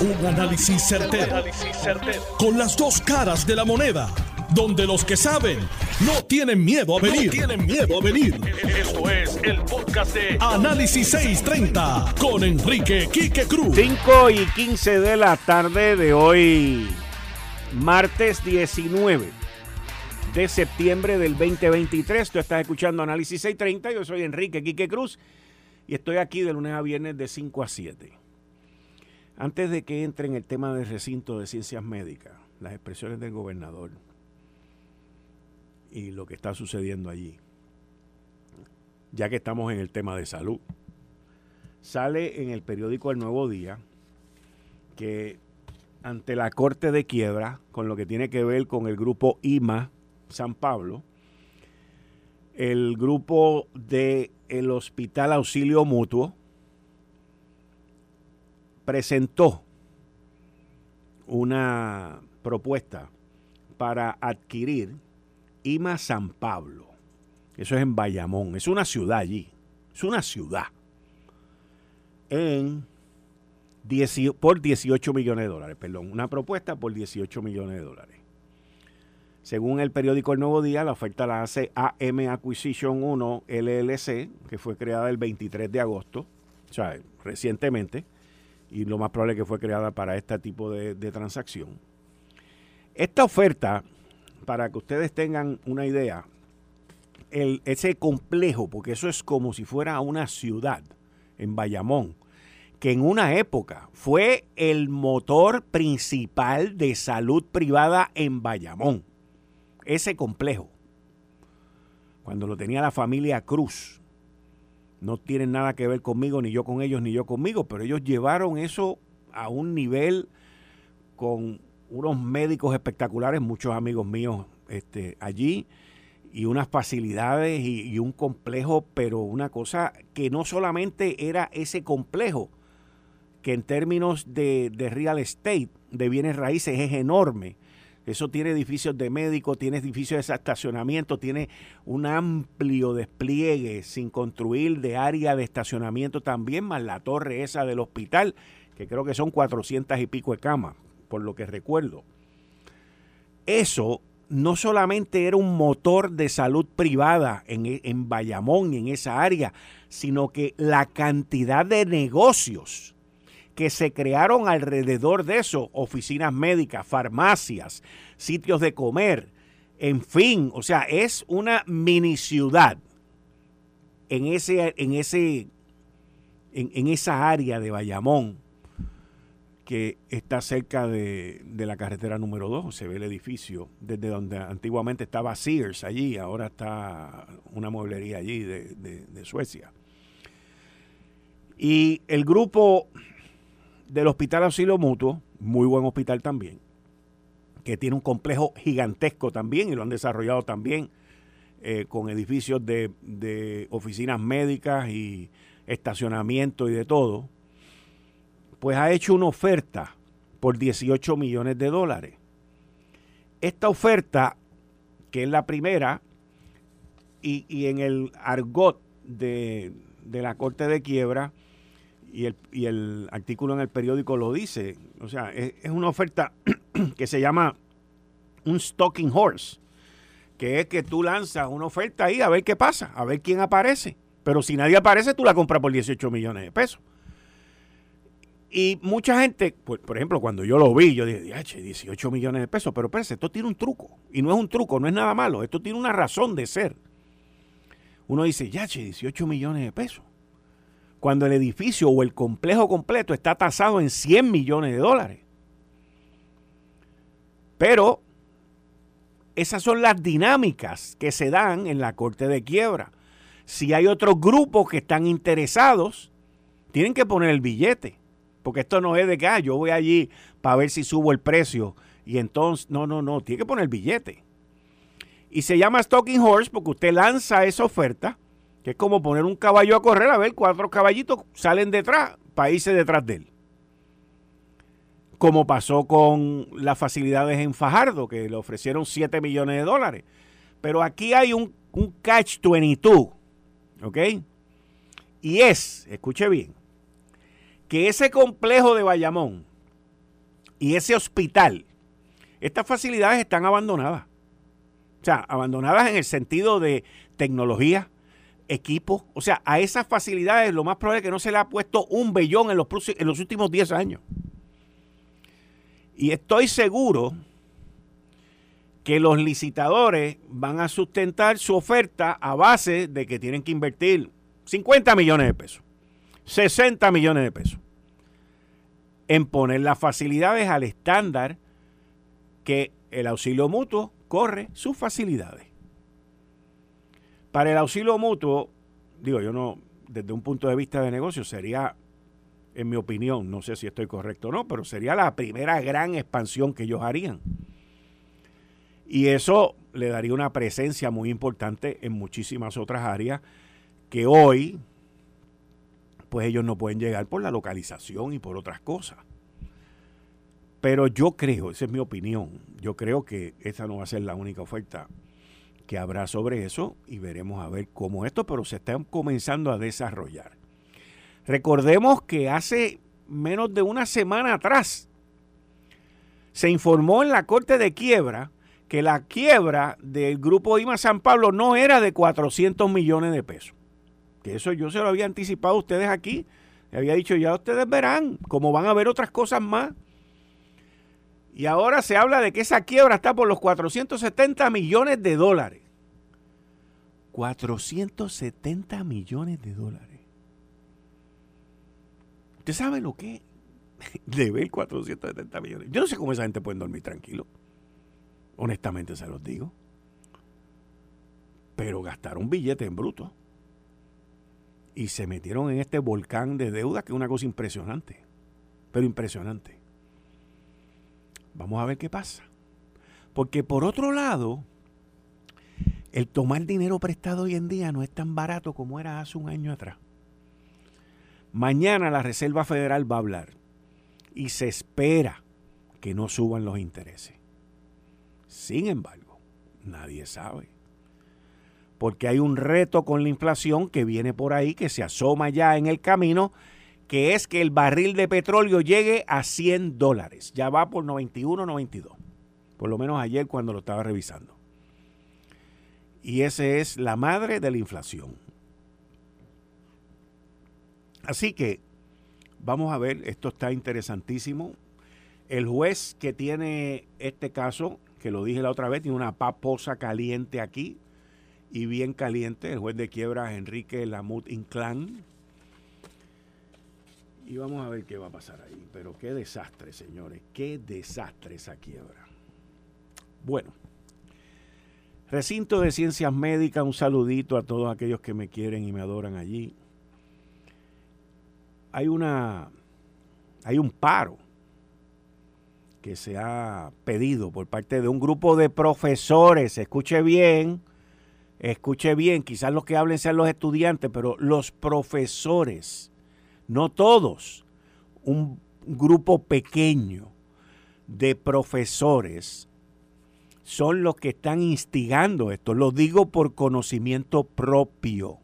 Un análisis certero, Con las dos caras de la moneda. Donde los que saben no tienen miedo a venir. tienen miedo a venir. Esto es el podcast de Análisis 630 con Enrique Quique Cruz. 5 y 15 de la tarde de hoy, martes 19 de septiembre del 2023. Tú estás escuchando Análisis 630. Yo soy Enrique Quique Cruz y estoy aquí de lunes a viernes de 5 a 7. Antes de que entre en el tema del recinto de ciencias médicas, las expresiones del gobernador y lo que está sucediendo allí, ya que estamos en el tema de salud, sale en el periódico El Nuevo Día que ante la corte de quiebra, con lo que tiene que ver con el grupo IMA San Pablo, el grupo del el Hospital Auxilio Mutuo, presentó una propuesta para adquirir IMA San Pablo. Eso es en Bayamón. Es una ciudad allí. Es una ciudad. En por 18 millones de dólares. Perdón. Una propuesta por 18 millones de dólares. Según el periódico El Nuevo Día, la oferta la hace AM Acquisition 1 LLC, que fue creada el 23 de agosto, o sea, recientemente y lo más probable que fue creada para este tipo de, transacción. Esta oferta, para que ustedes tengan una idea, el, ese complejo, porque eso es como si fuera una ciudad en Bayamón, que en una época fue el motor principal de salud privada en Bayamón. Ese complejo, cuando lo tenía la familia Cruz, no tienen nada que ver conmigo, ni yo con ellos, ni yo conmigo, pero ellos llevaron eso a un nivel con unos médicos espectaculares, muchos amigos míos este, allí, y unas facilidades y, un complejo, pero una cosa que no solamente era ese complejo, que en términos de, de real estate, de bienes raíces, es enorme eso tiene edificios de médicos, tiene edificios de estacionamiento, tiene un amplio despliegue sin construir de área de estacionamiento también, más la torre esa del hospital, que creo que son 400 y pico de camas, por lo que recuerdo. Eso no solamente era un motor de salud privada en, en Bayamón en esa área, sino que la cantidad de negocios que se crearon alrededor de eso, oficinas médicas, farmacias, sitios de comer, en fin, o sea, es una mini ciudad en ese, en ese, en, esa área de Bayamón que está cerca de, la carretera número 2, se ve el edificio, desde donde antiguamente estaba Sears allí, ahora está una mueblería allí de, de Suecia. Y el grupo del Hospital Auxilio Mutuo, muy buen hospital también, que tiene un complejo gigantesco también y lo han desarrollado también eh, con edificios de, oficinas médicas y estacionamiento y de todo, pues ha hecho una oferta por 18 millones de dólares. Esta oferta, que es la primera, y, en el argot de, de la Corte de Quiebra, y el, y el artículo en el periódico lo dice. O sea, es, una oferta que se llama un stocking horse, que es que tú lanzas una oferta ahí a ver qué pasa, a ver quién aparece. Pero si nadie aparece, tú la compras por 18 millones de pesos. Y mucha gente, por, por ejemplo, cuando yo lo vi, yo dije, 18 millones de pesos, pero espérate, esto tiene un truco. Y no es un truco, no es nada malo, esto tiene una razón de ser. Uno dice, ya, 18 millones de pesos cuando el edificio o el complejo completo está tasado en 100 millones de dólares. Pero esas son las dinámicas que se dan en la corte de quiebra. Si hay otros grupos que están interesados, tienen que poner el billete. Porque esto no es de que ah, yo voy allí para ver si subo el precio. Y entonces, no, no, no, tiene que poner el billete. Y se llama Stocking Horse porque usted lanza esa oferta que es como poner un caballo a correr, a ver, cuatro caballitos salen detrás irse detrás de él. Como pasó con las facilidades en Fajardo, que le ofrecieron 7 millones de dólares. Pero aquí hay un, un catch 22, ¿ok? Y es, escuche bien, que ese complejo de Bayamón, y ese hospital, estas facilidades están abandonadas. O sea, abandonadas en el sentido de tecnología, equipo. O sea, a esas facilidades lo más probable es que no se le ha puesto un bellón en los, en los últimos 10 años. Y estoy seguro que los licitadores van a sustentar su oferta a base de que tienen que invertir 50 millones de pesos, 60 millones de pesos en poner las facilidades al estándar que el auxilio mutuo corre sus facilidades. Para el auxilio mutuo, digo, yo no, desde un punto de vista de negocio, sería, en mi opinión, no sé si estoy correcto o no, pero sería la primera gran expansión que ellos harían. Y eso le daría una presencia muy importante en muchísimas otras áreas que hoy, pues ellos no pueden llegar por la localización y por otras cosas. Pero yo creo, esa es mi opinión, yo creo que esa no va a ser la única oferta que habrá sobre eso y veremos a ver cómo esto, pero se están comenzando a desarrollar. Recordemos que hace menos de una semana atrás se informó en la Corte de Quiebra que la quiebra del grupo IMA San Pablo no era de 400 millones de pesos. Que eso yo se lo había anticipado a ustedes aquí. Le había dicho, ya ustedes verán, como van a ver otras cosas más. Y ahora se habla de que esa quiebra está por los 470 millones de dólares. 470 millones de dólares. ¿Usted sabe lo que es ver 470 millones? Yo no sé cómo esa gente puede dormir tranquilo. Honestamente se los digo. Pero gastaron billete en bruto. Y se metieron en este volcán de deuda que es una cosa impresionante. Pero impresionante. Vamos a ver qué pasa. Porque por otro lado, el tomar dinero prestado hoy en día no es tan barato como era hace un año atrás. Mañana la Reserva Federal va a hablar y se espera que no suban los intereses. Sin embargo, nadie sabe. Porque hay un reto con la inflación que viene por ahí, que se asoma ya en el camino que es que el barril de petróleo llegue a 100 dólares. Ya va por 91, 92. Por lo menos ayer cuando lo estaba revisando. Y esa es la madre de la inflación. Así que vamos a ver, esto está interesantísimo. El juez que tiene este caso, que lo dije la otra vez, tiene una paposa caliente aquí y bien caliente, el juez de quiebra Enrique Lamut Inclán y vamos a ver qué va a pasar ahí. Pero qué desastre, señores. Qué desastre esa quiebra. Bueno. Recinto de Ciencias Médicas, un saludito a todos aquellos que me quieren y me adoran allí. Hay una hay un paro que se ha pedido por parte de un grupo de profesores, escuche bien, escuche bien, quizás los que hablen sean los estudiantes, pero los profesores no todos, un grupo pequeño de profesores son los que están instigando esto. Lo digo por conocimiento propio.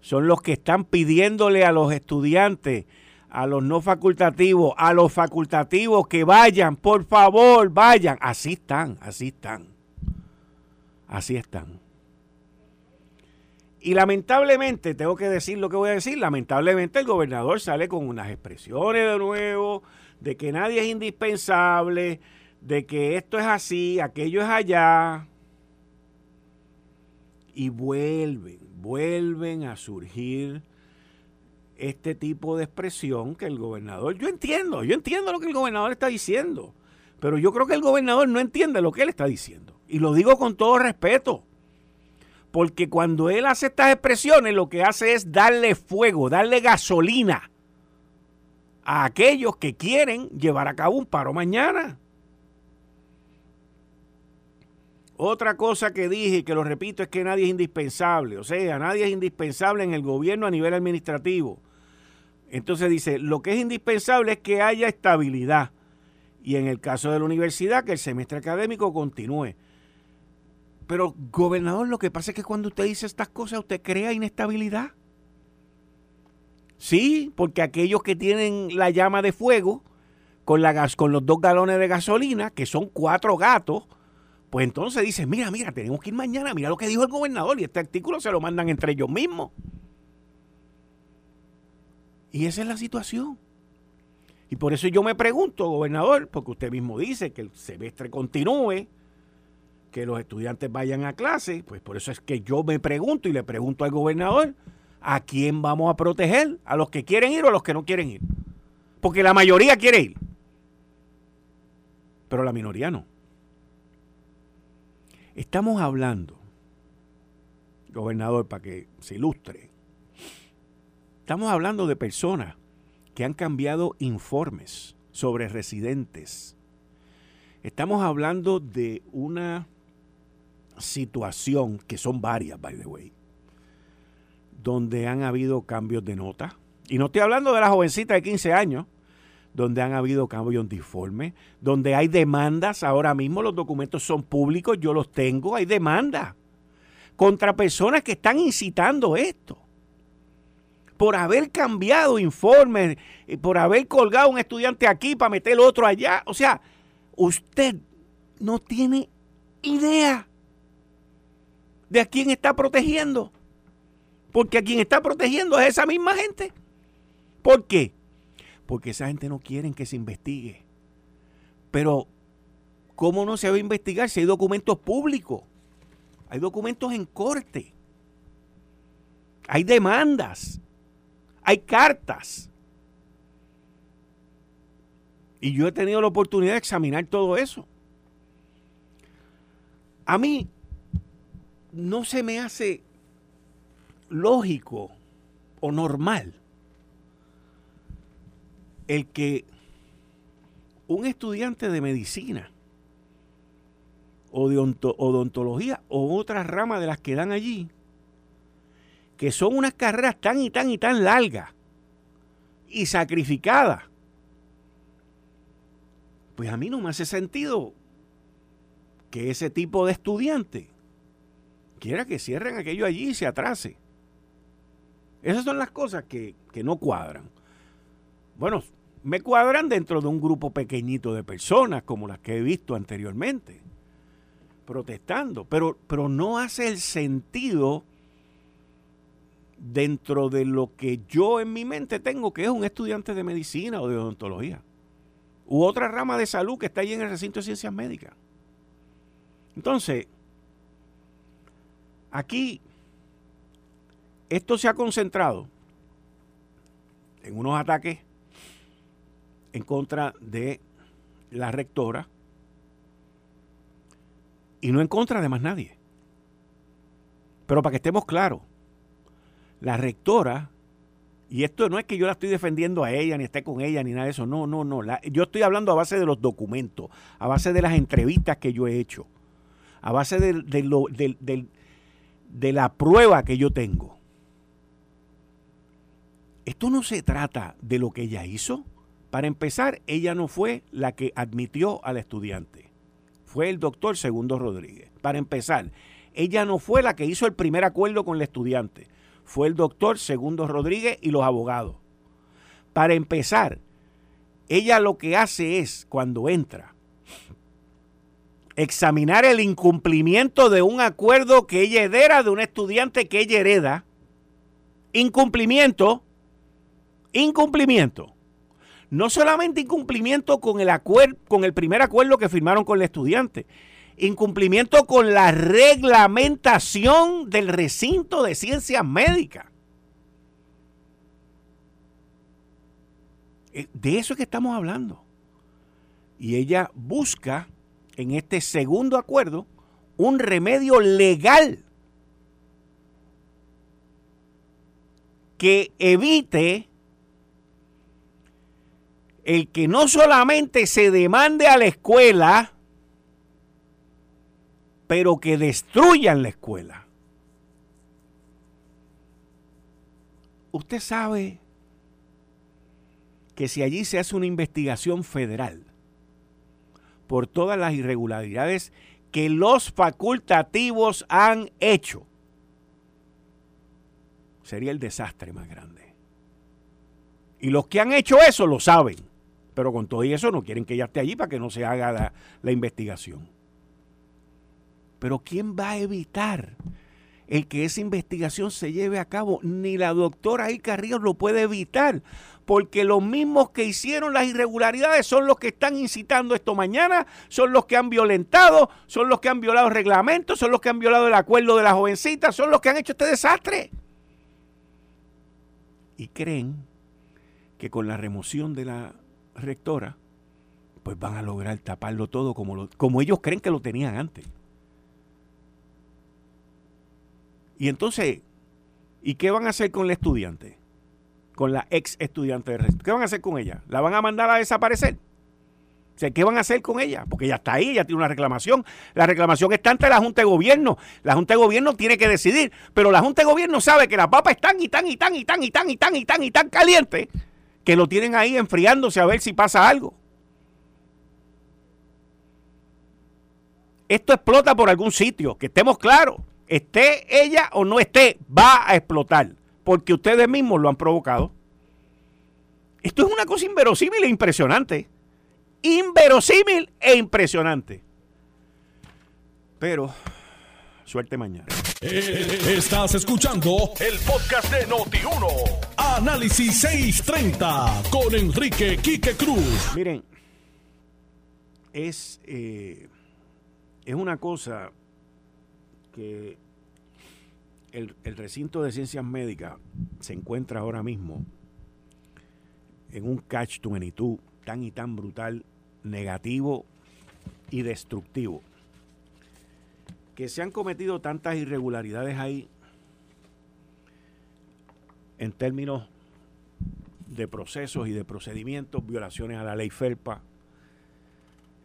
Son los que están pidiéndole a los estudiantes, a los no facultativos, a los facultativos que vayan, por favor, vayan. Así están, así están. Así están. Y lamentablemente, tengo que decir lo que voy a decir, lamentablemente el gobernador sale con unas expresiones de nuevo, de que nadie es indispensable, de que esto es así, aquello es allá. Y vuelven, vuelven a surgir este tipo de expresión que el gobernador, yo entiendo, yo entiendo lo que el gobernador está diciendo, pero yo creo que el gobernador no entiende lo que él está diciendo. Y lo digo con todo respeto porque cuando él hace estas expresiones lo que hace es darle fuego, darle gasolina a aquellos que quieren llevar a cabo un paro mañana. Otra cosa que dije y que lo repito es que nadie es indispensable, o sea, nadie es indispensable en el gobierno a nivel administrativo. Entonces dice, lo que es indispensable es que haya estabilidad y en el caso de la universidad que el semestre académico continúe. Pero, gobernador, lo que pasa es que cuando usted dice estas cosas, usted crea inestabilidad. Sí, porque aquellos que tienen la llama de fuego, con, la gas, con los dos galones de gasolina, que son cuatro gatos, pues entonces dice, mira, mira, tenemos que ir mañana, mira lo que dijo el gobernador y este artículo se lo mandan entre ellos mismos. Y esa es la situación. Y por eso yo me pregunto, gobernador, porque usted mismo dice que el semestre continúe, que los estudiantes vayan a clase, pues por eso es que yo me pregunto y le pregunto al gobernador, ¿a quién vamos a proteger? ¿A los que quieren ir o a los que no quieren ir? Porque la mayoría quiere ir, pero la minoría no. Estamos hablando, gobernador, para que se ilustre, estamos hablando de personas que han cambiado informes sobre residentes. Estamos hablando de una situación, que son varias, by the way, donde han habido cambios de nota. Y no estoy hablando de la jovencita de 15 años, donde han habido cambios de informe, donde hay demandas, ahora mismo los documentos son públicos, yo los tengo, hay demandas contra personas que están incitando esto. Por haber cambiado informes, eh, por haber colgado un estudiante aquí para meter otro allá. O sea, usted no tiene idea de a quién está protegiendo. Porque a quien está protegiendo es esa misma gente. ¿Por qué? Porque esa gente no quiere que se investigue. Pero, ¿cómo no se va a investigar si hay documentos públicos? Hay documentos en corte. Hay demandas. Hay cartas. Y yo he tenido la oportunidad de examinar todo eso. A mí no se me hace lógico o normal el que un estudiante de medicina o de odontología o otras ramas de las que dan allí, que son unas carreras tan y tan y tan largas y sacrificadas, pues a mí no me hace sentido que ese tipo de estudiante quiera que cierren aquello allí y se atrase. Esas son las cosas que, no cuadran. Bueno, me cuadran dentro de un grupo pequeñito de personas, como las que he visto anteriormente, protestando, pero, pero no hace el sentido dentro de lo que yo en mi mente tengo, que es un estudiante de medicina o de odontología, u otra rama de salud que está allí en el recinto de ciencias médicas. Entonces, Aquí, esto se ha concentrado en unos ataques en contra de la rectora y no en contra de más nadie. Pero para que estemos claros, la rectora, y esto no es que yo la estoy defendiendo a ella, ni esté con ella, ni nada de eso, no, no, no. yo estoy hablando a base de los documentos, a base de las entrevistas que yo he hecho, a base del, de la prueba que yo tengo. Esto no se trata de lo que ella hizo. Para empezar, ella no fue la que admitió al estudiante. Fue el doctor Segundo Rodríguez. Para empezar, ella no fue la que hizo el primer acuerdo con el estudiante. Fue el doctor Segundo Rodríguez y los abogados. Para empezar, ella lo que hace es, cuando entra, examinar el incumplimiento de un acuerdo que ella hereda de un estudiante que ella hereda. Incumplimiento, incumplimiento. No solamente incumplimiento con el, con el primer acuerdo que firmaron con el estudiante, incumplimiento con la reglamentación del recinto de ciencias médicas. Eh, de eso es que estamos hablando. Y ella busca en este segundo acuerdo un remedio legal que evite el que no solamente se demande a la escuela, pero que destruyan la escuela. Usted sabe que si allí se hace una investigación federal, por todas las irregularidades que los facultativos han hecho, sería el desastre más grande. Y los que han hecho eso lo saben. Pero con todo y eso no quieren que ella esté allí para que no se haga la, la investigación. Pero ¿quién va a evitar el que esa investigación se lleve a cabo? Ni la doctora Ica Ríos lo puede evitar, porque los mismos que hicieron las irregularidades son los que están incitando esto mañana, son los que han violentado, son los que han violado el reglamento, son los que han violado el acuerdo de la jovencita, son los que han hecho este desastre. Y creen que con la remoción de la rectora, pues van a lograr taparlo todo como, como ellos creen que lo tenían antes. Y entonces, ¿y qué van a hacer con la estudiante? Con la ex estudiante de resto. ¿Qué van a hacer con ella? ¿La van a mandar a desaparecer? O sea, ¿qué van a hacer con ella? Porque ella está ahí, ella tiene una reclamación. La reclamación está ante la Junta de Gobierno. La Junta de Gobierno tiene que decidir. Pero la Junta de Gobierno sabe que la papa es tan y tan y tan y tan y tan y tan y tan y tan caliente que lo tienen ahí enfriándose a ver si pasa algo. Esto explota por algún sitio, que estemos claros esté ella o no esté, va a explotar, porque ustedes mismos lo han provocado. Esto es una cosa inverosímil e impresionante. Inverosímil e impresionante. Pero, suerte mañana. Eh, estás escuchando el podcast de Noti1. Análisis 630 con Enrique Quique Cruz. Miren, es, eh, es una cosa que el, recinto de ciencias médicas se encuentra ahora mismo en un catch 22 tan y tan brutal, negativo y destructivo. Que se han cometido tantas irregularidades ahí en términos de procesos y de procedimientos, violaciones a la ley FERPA.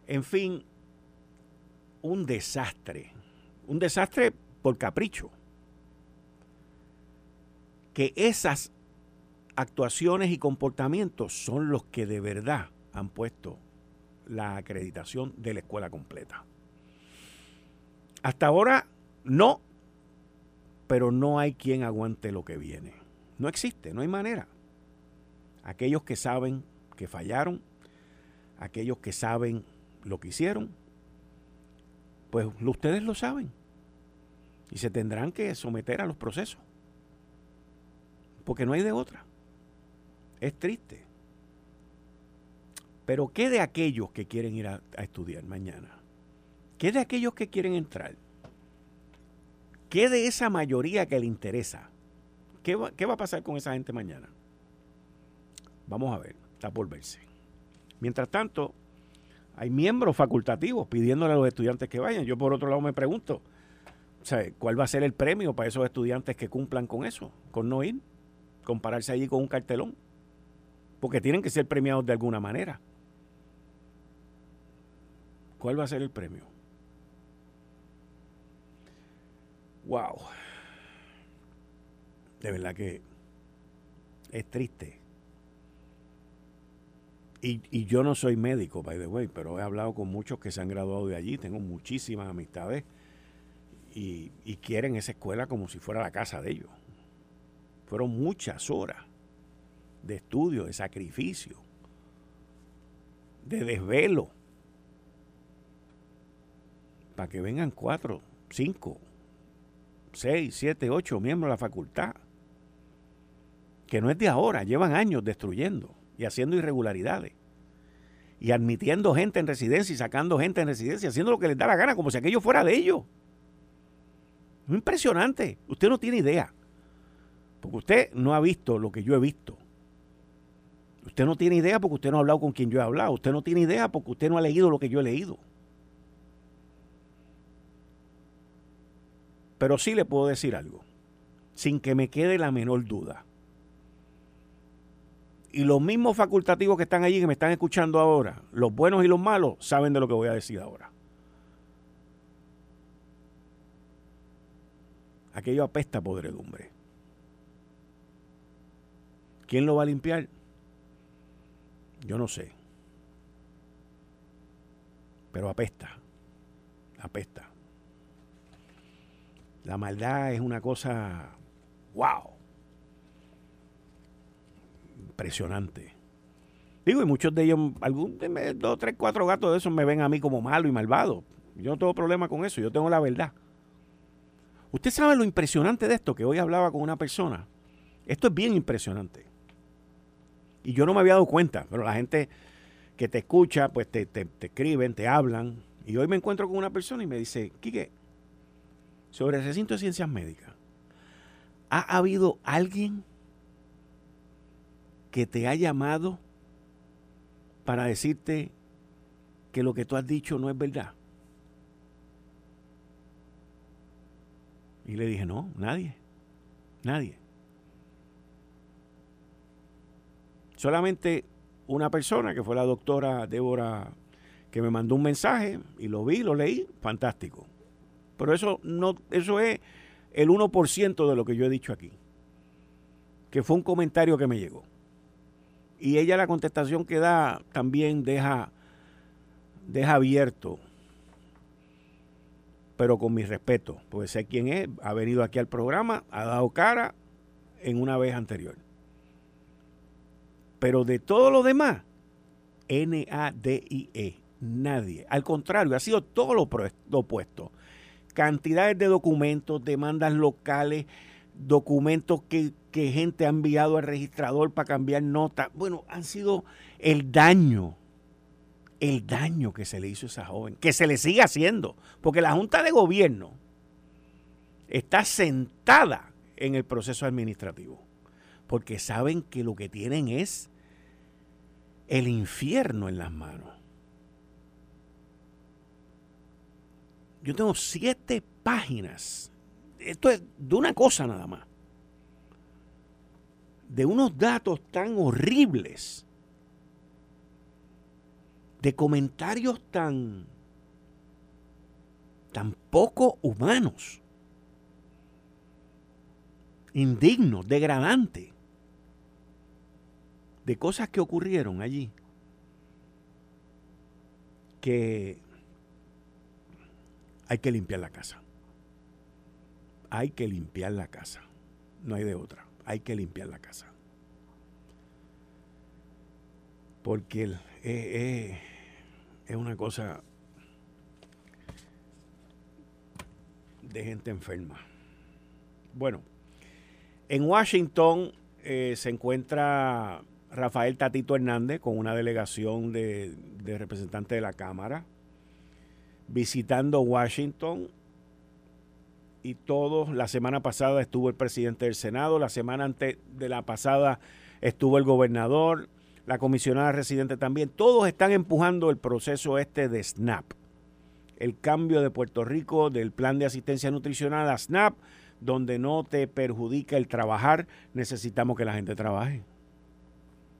En fin, un desastre un desastre por capricho. Que esas actuaciones y comportamientos son los que de verdad han puesto la acreditación de la escuela completa. Hasta ahora no, pero no hay quien aguante lo que viene. No existe, no hay manera. Aquellos que saben que fallaron, aquellos que saben lo que hicieron, pues ustedes lo saben. Y se tendrán que someter a los procesos. Porque no hay de otra. Es triste. Pero ¿qué de aquellos que quieren ir a, estudiar mañana? ¿Qué de aquellos que quieren entrar? ¿Qué de esa mayoría que le interesa? ¿Qué va, ¿Qué va a pasar con esa gente mañana? Vamos a ver, está por verse. Mientras tanto, hay miembros facultativos pidiéndole a los estudiantes que vayan. Yo por otro lado me pregunto, ¿cuál va a ser el premio para esos estudiantes que cumplan con eso, con no ir, compararse allí con un cartelón? Porque tienen que ser premiados de alguna manera. ¿Cuál va a ser el premio? Wow. De verdad que es triste y, yo no soy médico, by the way, pero he hablado con muchos que se han graduado de allí, tengo muchísimas amistades y, quieren esa escuela como si fuera la casa de ellos. Fueron muchas horas de estudio, de sacrificio, de desvelo, para que vengan cuatro, cinco, seis, siete, ocho miembros de la facultad, que no es de ahora, llevan años destruyendo y haciendo irregularidades. Y admitiendo gente en residencia y sacando gente en residencia, haciendo lo que les da la gana, como si aquello fuera de ellos. Es impresionante. Usted no tiene idea. Porque usted no ha visto lo que yo he visto. Usted no tiene idea porque usted no ha hablado con quien yo he hablado. Usted no tiene idea porque usted no ha leído lo que yo he leído. Pero sí le puedo decir algo, sin que me quede la menor duda. Y los mismos facultativos que están allí, que me están escuchando ahora, los buenos y los malos, saben de lo que voy a decir ahora. Aquello apesta podredumbre. ¿Quién lo va a limpiar? Yo no sé. Pero apesta. Apesta. La maldad es una cosa, wow impresionante. Digo, y muchos de ellos, algún, dos, tres, cuatro gatos de esos me ven a mí como malo y malvado. Yo no tengo problema con eso, yo tengo la verdad. Usted sabe lo impresionante de esto, que hoy hablaba con una persona. Esto es bien impresionante. Y yo no me había dado cuenta, pero la gente que te escucha, pues te, te, escriben, te hablan. Y hoy me encuentro con una persona y me dice, Quique, sobre el recinto de ciencias médicas, ¿ha habido alguien que te ha llamado para decirte que lo que tú has dicho no es verdad? Y le dije, no, nadie, nadie. Solamente una persona, que fue la doctora Débora, que me mandó un mensaje y lo vi, lo leí, fantástico. Pero eso, no, eso es el 1% de lo que yo he dicho aquí, que fue un comentario que me llegó. Y ella la contestación que da también deja, deja abierto, pero con mi respeto, porque sé quién es, ha venido aquí al programa, ha dado cara en una vez anterior. Pero de todo lo demás, N-A-D-I-E, nadie. Al contrario, ha sido todo lo, opuesto. Cantidades de documentos, demandas locales, documentos que, que gente ha enviado al registrador para cambiar notas. Bueno, han sido el daño, el daño que se le hizo a esa joven, que se le sigue haciendo, porque la Junta de Gobierno está sentada en el proceso administrativo, porque saben que lo que tienen es el infierno en las manos. Yo tengo siete páginas. Esto es de una cosa nada más. De unos datos tan horribles. De comentarios tan, tan poco humanos. Indignos, degradantes de cosas que ocurrieron allí que hay que limpiar la casa. Hay que limpiar la casa. No hay de otra. Hay que limpiar la casa. Porque es una cosa de gente enferma. Bueno, en Washington eh, se encuentra Rafael Tatito Hernández con una delegación de, representantes de la Cámara visitando Washington y todos, la semana pasada estuvo el presidente del Senado, la semana antes de la pasada estuvo el gobernador, la comisionada residente también, todos están empujando el proceso este de SNAP, el cambio de Puerto Rico del plan de asistencia nutricional a SNAP, donde no te perjudica el trabajar, necesitamos que la gente trabaje.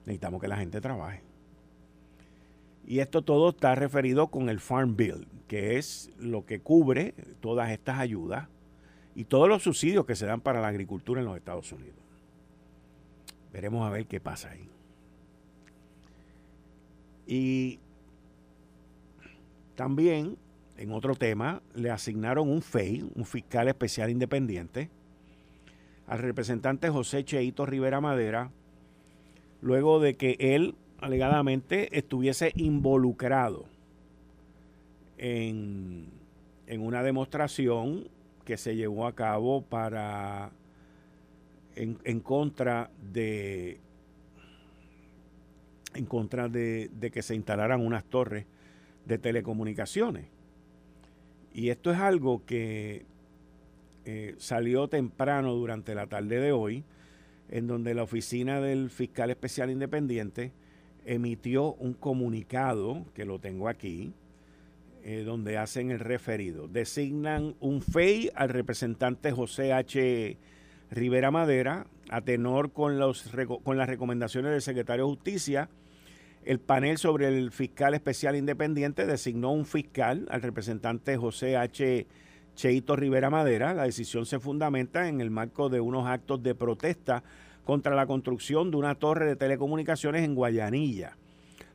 Necesitamos que la gente trabaje. Y esto todo está referido con el Farm Bill, que es lo que cubre todas estas ayudas y todos los subsidios que se dan para la agricultura en los Estados Unidos. Veremos a ver qué pasa ahí. Y también, en otro tema, le asignaron un FEI, un fiscal especial independiente, al representante José Cheito Rivera Madera, luego de que él alegadamente estuviese involucrado en, una demostración que se llevó a cabo para en, contra de en contra de, que se instalaran unas torres de telecomunicaciones. Y esto es algo que eh, salió temprano durante la tarde de hoy en donde la oficina del fiscal especial independiente emitió un comunicado, que lo tengo aquí, eh, donde hacen el referido. Designan un FEI al representante José H. Rivera Madera, a tenor con, los, con las recomendaciones del secretario de Justicia. El panel sobre el fiscal especial independiente designó un fiscal al representante José H. Cheito Rivera Madera. La decisión se fundamenta en el marco de unos actos de protesta contra la construcción de una torre de telecomunicaciones en Guayanilla,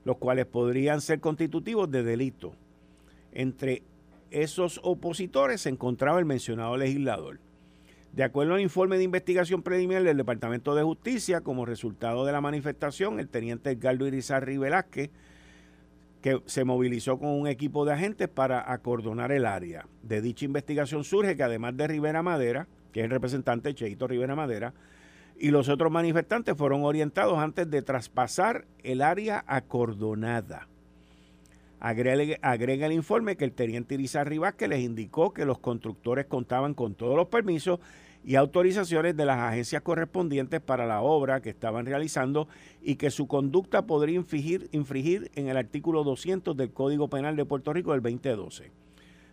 los cuales podrían ser constitutivos de delito. Entre esos opositores se encontraba el mencionado legislador. De acuerdo al informe de investigación preliminar del Departamento de Justicia, como resultado de la manifestación, el teniente Edgardo Irizarry Velázquez, que se movilizó con un equipo de agentes para acordonar el área. De dicha investigación surge que además de Rivera Madera, que es el representante Cheito Rivera Madera, y los otros manifestantes fueron orientados antes de traspasar el área acordonada. Agrega, el informe que el teniente Irizarry Vázquez les indicó que los constructores contaban con todos los permisos y autorizaciones de las agencias correspondientes para la obra que estaban realizando y que su conducta podría infringir, infringir en el artículo 200 del Código Penal de Puerto Rico del 2012.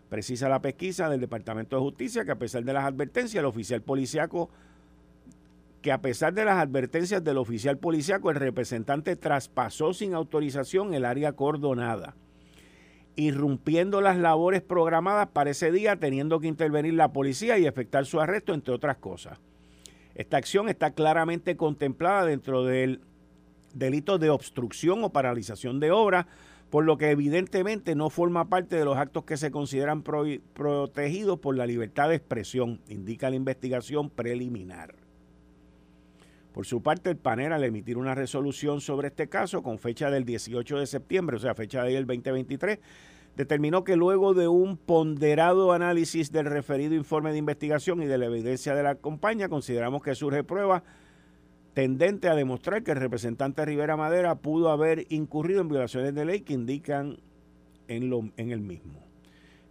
Precisa la pesquisa del Departamento de Justicia que a pesar de las advertencias, el oficial policiaco que a pesar de las advertencias del oficial policiaco, el representante traspasó sin autorización el área cordonada irrumpiendo las labores programadas para ese día, teniendo que intervenir la policía y efectuar su arresto, entre otras cosas. Esta acción está claramente contemplada dentro del delito de obstrucción o paralización de obra, por lo que evidentemente no forma parte de los actos que se consideran protegidos por la libertad de expresión, indica la investigación preliminar. Por su parte, el panel al emitir una resolución sobre este caso con fecha del 18 de septiembre, o sea, fecha de el 2023, determinó que luego de un ponderado análisis del referido informe de investigación y de la evidencia de la compañía, consideramos que surge prueba tendente a demostrar que el representante Rivera Madera pudo haber incurrido en violaciones de ley que indican en, lo, en el mismo.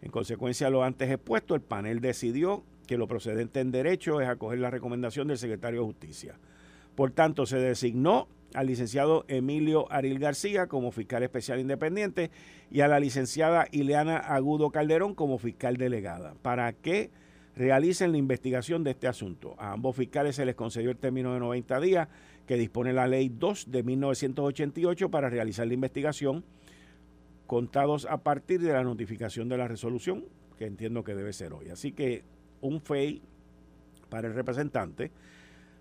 En consecuencia de lo antes expuesto, el panel decidió que lo procedente en derecho es acoger la recomendación del secretario de Justicia. Por tanto, se designó al licenciado Emilio Aril García como fiscal especial independiente y a la licenciada Ileana Agudo Calderón como fiscal delegada para que realicen la investigación de este asunto. A ambos fiscales se les concedió el término de 90 días que dispone la ley 2 de 1988 para realizar la investigación, contados a partir de la notificación de la resolución, que entiendo que debe ser hoy. Así que un FEI para el representante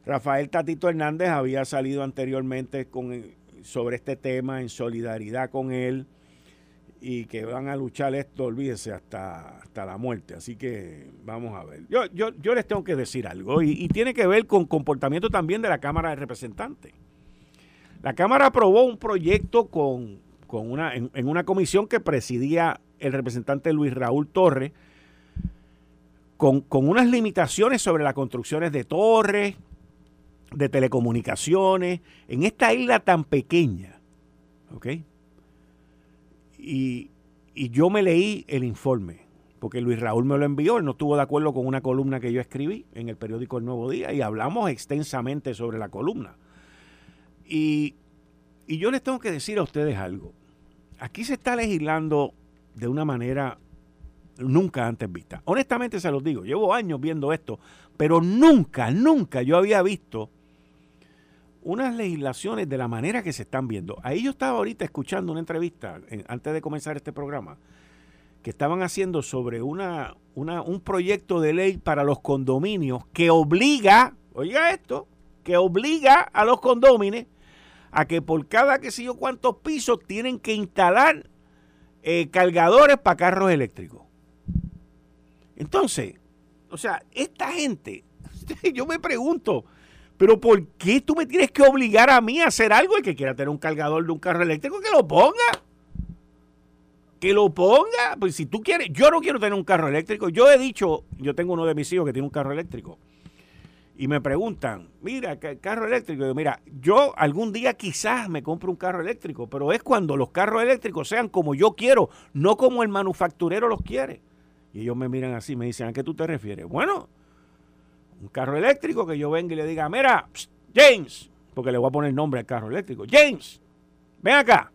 Rafael Tatito Hernández había salido anteriormente con, sobre este tema en solidaridad con él y que van a luchar esto, olvídese, hasta, hasta la muerte. Así que vamos a ver. Yo, yo, yo les tengo que decir algo y, tiene que ver con comportamiento también de la Cámara de Representantes. La Cámara aprobó un proyecto con, una, en, en una comisión que presidía el representante Luis Raúl Torres, con, con, unas limitaciones sobre las construcciones de torres, de telecomunicaciones, en esta isla tan pequeña. ¿Ok? Y, yo me leí el informe, porque Luis Raúl me lo envió, él no estuvo de acuerdo con una columna que yo escribí en el periódico El Nuevo Día y hablamos extensamente sobre la columna. Y, y yo les tengo que decir a ustedes algo. Aquí se está legislando de una manera nunca antes vista. Honestamente se los digo, llevo años viendo esto, pero nunca, nunca yo había visto unas legislaciones de la manera que se están viendo. Ahí yo estaba ahorita escuchando una entrevista, antes de comenzar este programa, que estaban haciendo sobre una, un proyecto de ley para los condominios que obliga, oiga esto, que obliga a los condóminos a que por cada que sé yo cuántos pisos tienen que instalar eh, cargadores para carros eléctricos. Entonces, o sea, esta gente, yo me pregunto, pero ¿por qué tú me tienes que obligar a mí a hacer algo? El que quiera tener un cargador de un carro eléctrico, que lo ponga. Que lo ponga. Pues si tú quieres, yo no quiero tener un carro eléctrico. Yo he dicho, yo tengo uno de mis hijos que tiene un carro eléctrico. Y me preguntan, mira, carro eléctrico. Yo, mira, yo algún día quizás me compro un carro eléctrico, pero es cuando los carros eléctricos sean como yo quiero, no como el manufacturero los quiere. Y ellos me miran así, me dicen, ¿a qué tú te refieres? Bueno, un carro eléctrico que yo venga y le diga, mira, James, porque le voy a poner nombre al carro eléctrico, James, ven acá.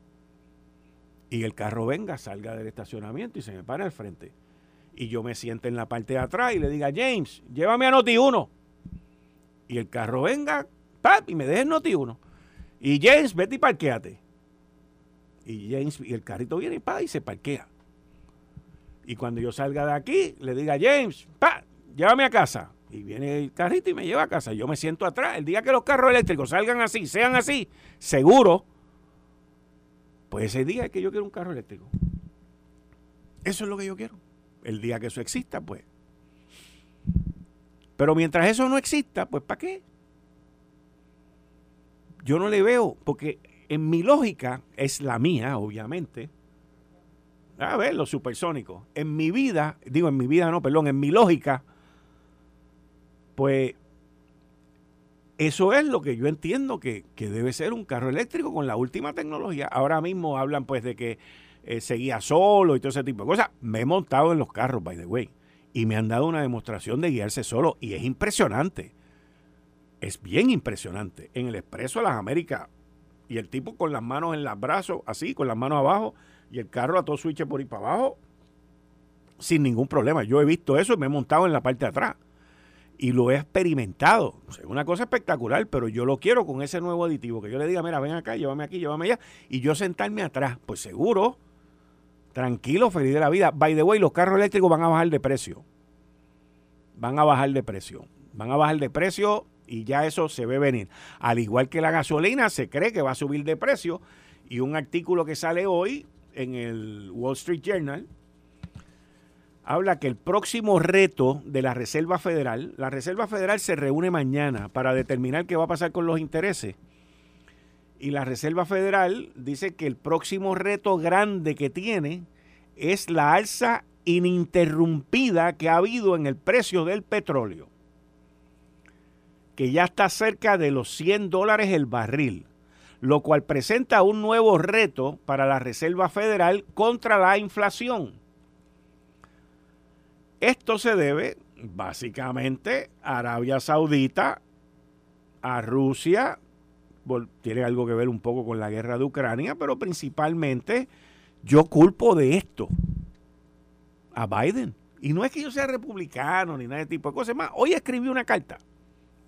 Y el carro venga, salga del estacionamiento y se me para al frente. Y yo me siento en la parte de atrás y le diga, James, llévame a Noti 1. Y el carro venga, pap, y me deje en Noti 1. Y James, vete y parquéate. Y James, y el carrito viene y, pa, y se parquea. Y cuando yo salga de aquí, le diga, James, pa, llévame a casa. Y viene el carrito y me lleva a casa. Yo me siento atrás. El día que los carros eléctricos salgan así, sean así, seguro, pues ese día es que yo quiero un carro eléctrico. Eso es lo que yo quiero. El día que eso exista, pues. Pero mientras eso no exista, pues ¿para qué? Yo no le veo, porque en mi lógica, es la mía, obviamente. A ver, los supersónicos. En mi vida, digo en mi vida, no, perdón, en mi lógica, pues eso es lo que yo entiendo que, debe ser un carro eléctrico con la última tecnología. Ahora mismo hablan pues de que eh, seguía solo y todo ese tipo de cosas. Me he montado en los carros, by the way, y me han dado una demostración de guiarse solo y es impresionante. Es bien impresionante. En el Expreso de las Américas y el tipo con las manos en los brazos, así, con las manos abajo, y el carro a todo switch por ahí para abajo, sin ningún problema. Yo he visto eso y me he montado en la parte de atrás y lo he experimentado. es una cosa espectacular, pero yo lo quiero con ese nuevo aditivo, que yo le diga, mira, ven acá, llévame aquí, llévame allá, y yo sentarme atrás. Pues seguro, tranquilo, feliz de la vida. By the way, los carros eléctricos van a bajar de precio. Van a bajar de precio. Van a bajar de precio y ya eso se ve venir. Al igual que la gasolina, se cree que va a subir de precio. Y un artículo que sale hoy en el Wall Street Journal habla que el próximo reto de la Reserva Federal, la Reserva Federal se reúne mañana para determinar qué va a pasar con los intereses. Y la Reserva Federal dice que el próximo reto grande que tiene es la alza ininterrumpida que ha habido en el precio del petróleo, que ya está cerca de los 100 dólares el barril, lo cual presenta un nuevo reto para la Reserva Federal contra la inflación esto se debe básicamente a Arabia Saudita, a Rusia, tiene algo que ver un poco con la guerra de Ucrania, pero principalmente yo culpo de esto a Biden. Y no es que yo sea republicano ni nada de tipo de cosas. Más, hoy escribí una carta.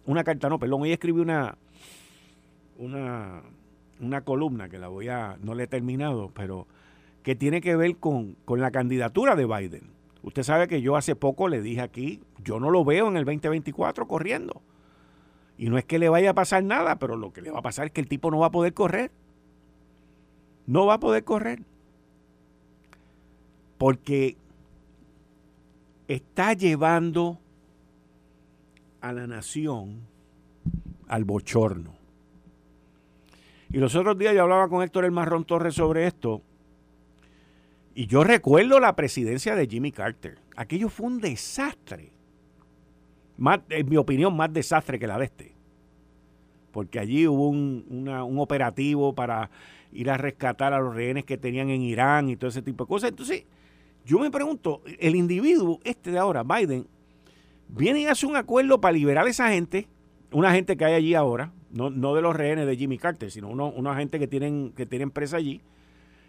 Una carta, no, perdón, hoy escribí una, una, una columna que la voy a, no la he terminado, pero que tiene que ver con, con la candidatura de Biden. Usted sabe que yo hace poco le dije aquí, yo no lo veo en el 2024 corriendo. Y no es que le vaya a pasar nada, pero lo que le va a pasar es que el tipo no va a poder correr. No va a poder correr. Porque está llevando a la nación al bochorno. Y los otros días yo hablaba con Héctor El Marrón Torres sobre esto y yo recuerdo la presidencia de Jimmy Carter. Aquello fue un desastre. En mi opinión, más desastre que la de este. Porque allí hubo un, operativo para ir a rescatar a los rehenes que tenían en Irán y todo ese tipo de cosas. Entonces, yo me pregunto, el individuo, este de ahora, Biden, viene y hace un acuerdo para liberar a esa gente, una gente que hay allí ahora, no, no de los rehenes de Jimmy Carter, sino uno, una gente que tienen, que tienen presa allí,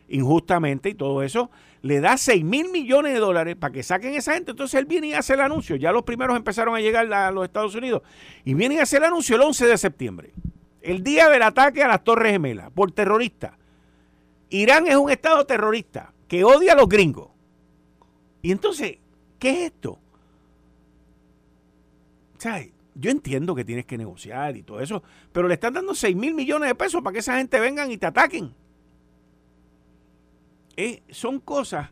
injustamente y todo eso, le da 6 mil millones de dólares para que saquen esa gente. Entonces él viene y hace el anuncio. Ya los primeros empezaron a llegar a los Estados Unidos. Y viene y hace el anuncio el 11 de septiembre, el día del ataque a las Torres Gemelas por terroristas. Irán es un estado terrorista que odia a los gringos. Y entonces, ¿qué es esto? ¿Sabes? Yo entiendo que tienes que negociar y todo eso, pero le están dando 6 mil millones de pesos para que esa gente vengan y te ataquen. Eh, son cosas,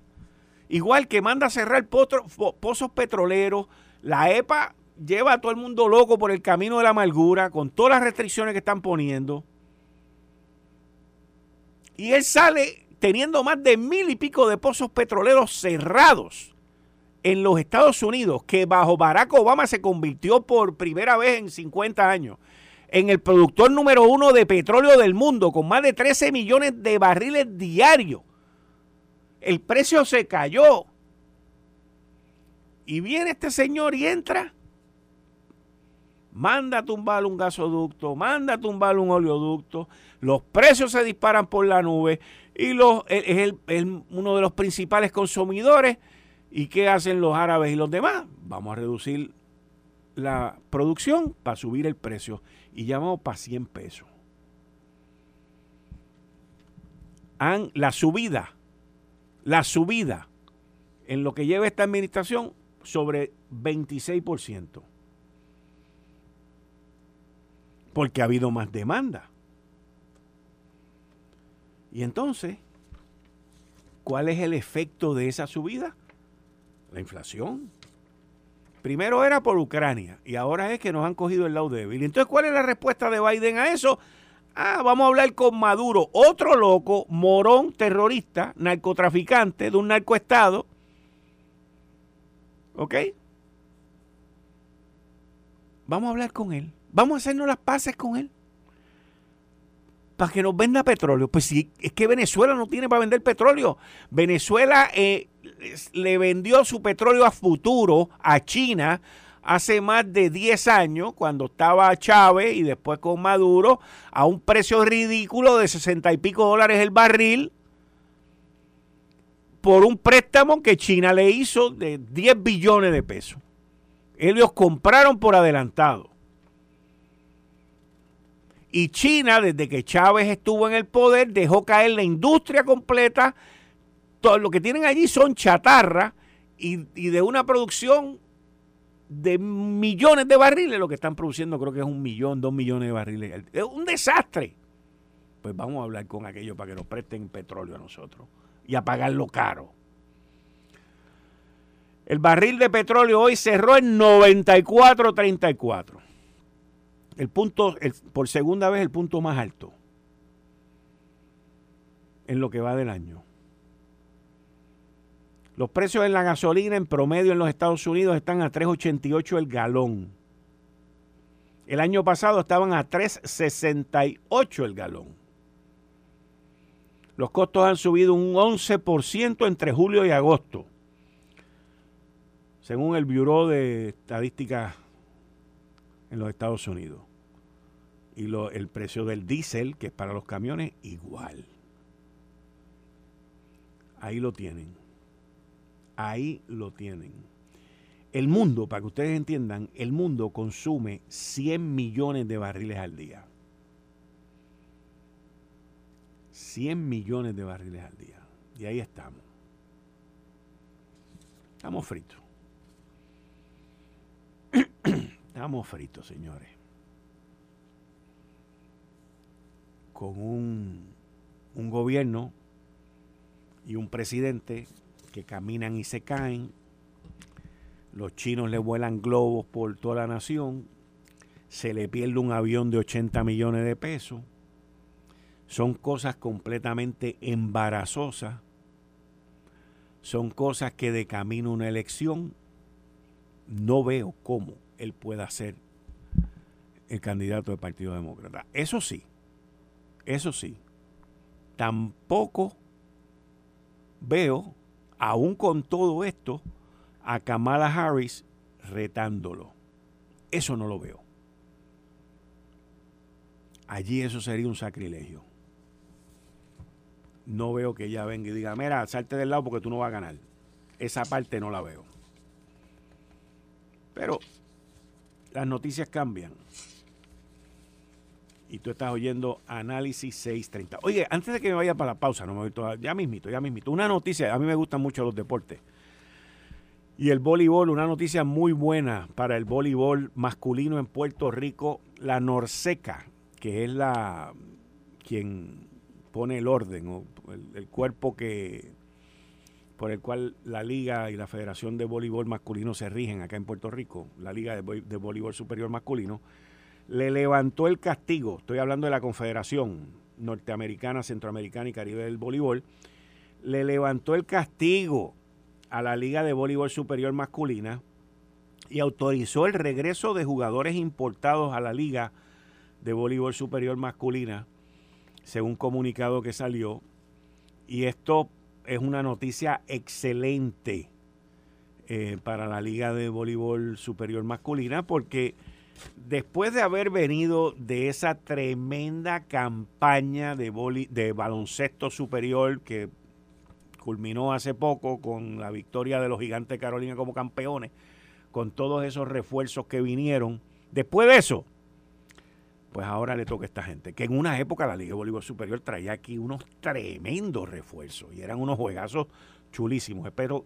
igual que manda a cerrar pozos petroleros, la EPA lleva a todo el mundo loco por el camino de la amargura, con todas las restricciones que están poniendo. Y él sale teniendo más de mil y pico de pozos petroleros cerrados en los Estados Unidos, que bajo Barack Obama se convirtió por primera vez en 50 años en el productor número uno de petróleo del mundo, con más de 13 millones de barriles diarios el precio se cayó. Y viene este señor y entra, manda a tumbar un gasoducto, manda a tumbar un oleoducto, los precios se disparan por la nube y los, es, uno de los principales consumidores. ¿Y qué hacen los árabes y los demás? Vamos a reducir la producción para subir el precio y llamamos para 100 pesos. Han, la subida la subida en lo que lleva esta administración sobre 26%. Porque ha habido más demanda. Y entonces, ¿cuál es el efecto de esa subida? La inflación. Primero era por Ucrania y ahora es que nos han cogido el lado débil. Entonces, ¿cuál es la respuesta de Biden a eso? Ah, vamos a hablar con Maduro, otro loco, morón, terrorista, narcotraficante de un narcoestado. ¿Ok? Vamos a hablar con él. Vamos a hacernos las paces con él. Para que nos venda petróleo. Pues sí, es que Venezuela no tiene para vender petróleo. Venezuela eh, le vendió su petróleo a futuro a China hace más de 10 años, cuando estaba Chávez y después con Maduro, a un precio ridículo de 60 y pico dólares el barril, por un préstamo que China le hizo de 10 billones de pesos. Ellos compraron por adelantado. Y China, desde que Chávez estuvo en el poder, dejó caer la industria completa todo lo que tienen allí son chatarra y, de una producción de millones de barriles, lo que están produciendo creo que es un millón, dos millones de barriles. Es un desastre. Pues vamos a hablar con aquellos para que nos presten petróleo a nosotros y a pagarlo caro. El barril de petróleo hoy cerró en 94.34. El punto, por segunda vez, el punto más alto en lo que va del año. Los precios en la gasolina en promedio en los Estados Unidos están a 3.88 el galón. El año pasado estaban a 3.68 el galón. Los costos han subido un 11% entre julio y agosto, según el Bureau de Estadística en los Estados Unidos. Y el precio del diésel, que es para los camiones, igual. Ahí lo tienen. Ahí lo tienen. El mundo, para que ustedes entiendan, el mundo consume 100 millones de barriles al día. 100 millones de barriles al día. Y ahí estamos. Estamos fritos. Estamos fritos, señores. Con un, un gobierno y un presidente que caminan y se caen. Los chinos le vuelan globos por toda la nación. Se le pierde un avión de 80 millones de pesos. Son cosas completamente embarazosas. Son cosas que de camino a una elección no veo cómo él pueda ser el candidato del Partido Demócrata. Eso sí, eso sí, tampoco veo aún con todo esto, a Kamala Harris retándolo. Eso no lo veo. Allí eso sería un sacrilegio. No veo que ella venga y diga, mira, salte del lado porque tú no vas a ganar. Esa parte no la veo. Pero las noticias cambian y tú estás oyendo Análisis 630. Oye, antes de que me vaya para la pausa, no me voy todavía, ya mismito, ya mismito. Una noticia, a mí me gustan mucho los deportes. Y el voleibol, una noticia muy buena para el voleibol masculino en Puerto Rico, la Norseca, que es la quien pone el orden o el, cuerpo que por el cual la liga y la Federación de Voleibol Masculino se rigen acá en Puerto Rico, la Liga de Voleibol Superior Masculino, le levantó el castigo, estoy hablando de la Confederación Norteamericana, Centroamericana y Caribe del Voleibol, le levantó el castigo a la Liga de Voleibol Superior Masculina y autorizó el regreso de jugadores importados a la Liga de Voleibol Superior Masculina, según comunicado que salió. Y esto es una noticia excelente eh, para la Liga de Voleibol Superior Masculina porque después de haber venido de esa tremenda campaña de, de baloncesto superior que culminó hace poco con la victoria de los gigantes Carolina como campeones, con todos esos refuerzos que vinieron, después de eso, pues ahora le toca a esta gente, que en una época la Liga de Bolívar Superior traía aquí unos tremendos refuerzos y eran unos juegazos chulísimos. Espero